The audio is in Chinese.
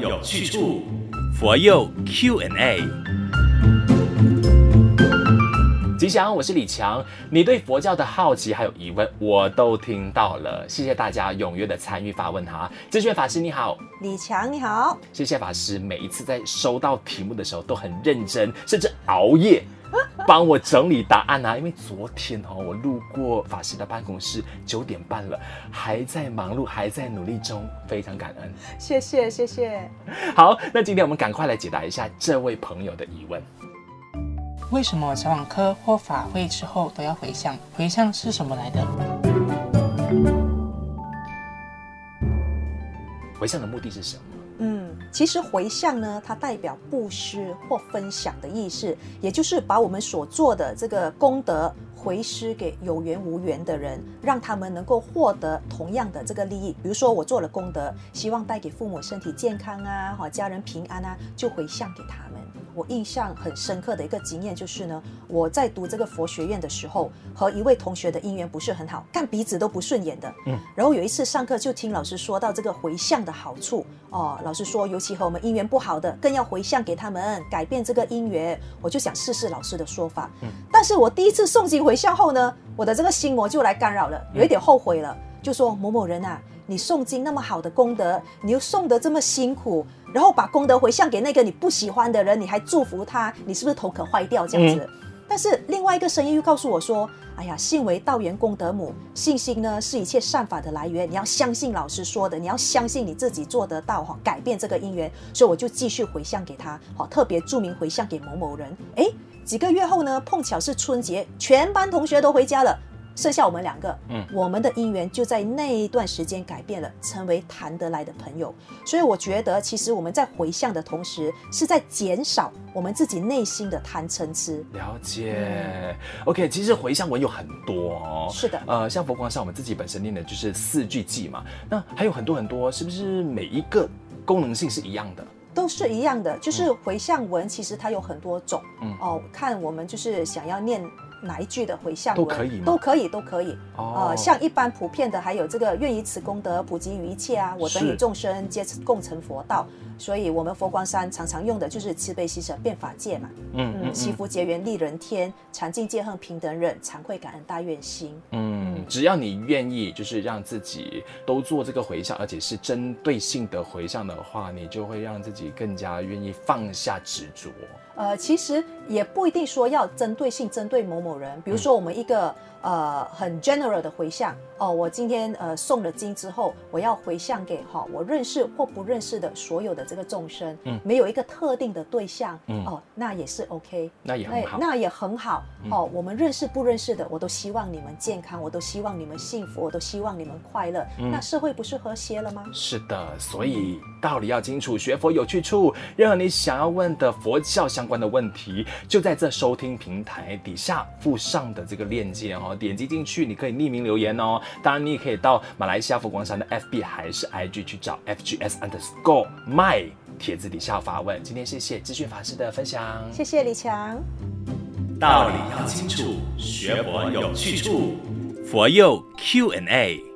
有去处，佛佑 Q&A。吉祥，我是李强。你对佛教的好奇还有疑问，我都听到了。谢谢大家踊跃的参与发问哈。智炫法师你好，李强你好。谢谢法师，每一次在收到题目的时候都很认真，甚至熬夜帮我整理答案啊。因为昨天哦，我路过法师的办公室，九点半了，还在忙碌，还在努力中，非常感恩。谢谢谢谢。好，那今天我们赶快来解答一下这位朋友的疑问。为什么小网课或法会之后都要回向？回向是什么来的？回向的目的是什么？嗯，其实回向呢，它代表布施或分享的意思，也就是把我们所做的这个功德回施给有缘无缘的人，让他们能够获得同样的这个利益。比如说，我做了功德，希望带给父母身体健康啊，哈，家人平安啊，就回向给他们。我印象很深刻的一个经验就是呢，我在读这个佛学院的时候，和一位同学的姻缘不是很好，看彼此都不顺眼的。嗯，然后有一次上课就听老师说到这个回向的好处哦，老师说尤其和我们姻缘不好的，更要回向给他们，改变这个姻缘。我就想试试老师的说法。嗯，但是我第一次诵经回向后呢，我的这个心魔就来干扰了，有一点后悔了，就说某某人啊。你诵经那么好的功德，你又诵得这么辛苦，然后把功德回向给那个你不喜欢的人，你还祝福他，你是不是头壳坏掉这样子？嗯、但是另外一个声音又告诉我说：“哎呀，信为道源功德母，信心呢是一切善法的来源，你要相信老师说的，你要相信你自己做得到哈，改变这个因缘。”所以我就继续回向给他，好，特别注明回向给某某人。哎，几个月后呢，碰巧是春节，全班同学都回家了。剩下我们两个，嗯，我们的姻缘就在那一段时间改变了，成为谈得来的朋友。所以我觉得，其实我们在回向的同时，是在减少我们自己内心的贪嗔痴。了解、嗯、，OK。其实回向文有很多哦，是的，呃，像佛光山我们自己本身念的就是四句偈嘛，那还有很多很多，是不是每一个功能性是一样的？都是一样的，就是回向文，其实它有很多种，嗯哦，看我们就是想要念。哪一句的回向文都可以吗？都可以，都可以。哦、呃，像一般普遍的，还有这个愿以此功德普及于一切啊，我等与众生皆共成佛道。所以，我们佛光山常常用的就是慈悲喜舍变法界嘛。嗯嗯，祈福结缘利人天，禅净戒恨平等忍，惭愧感恩大愿心。嗯，嗯只要你愿意，就是让自己都做这个回向，而且是针对性的回向的话，你就会让自己更加愿意放下执着。呃，其实也不一定说要针对性针对某某人，比如说我们一个。呃，很 general 的回向哦。我今天呃诵了经之后，我要回向给哈、哦、我认识或不认识的所有的这个众生，嗯，没有一个特定的对象，嗯，哦，那也是 OK，那也很好，那也很好，嗯、哦。我们认识不认识的，我都希望你们健康，我都希望你们幸福，我都希望你们快乐，嗯、那社会不是和谐了吗？是的，所以道理要清楚，学佛有去处。任何你想要问的佛教相关的问题，就在这收听平台底下附上的这个链接哦。点击进去，你可以匿名留言哦。当然，你也可以到马来西亚佛光山的 FB 还是 IG 去找 FGS Underscore My 帖子底下发问。今天谢谢资讯法师的分享，谢谢李强。道理要清楚，学佛有去处，佛佑 Q&A。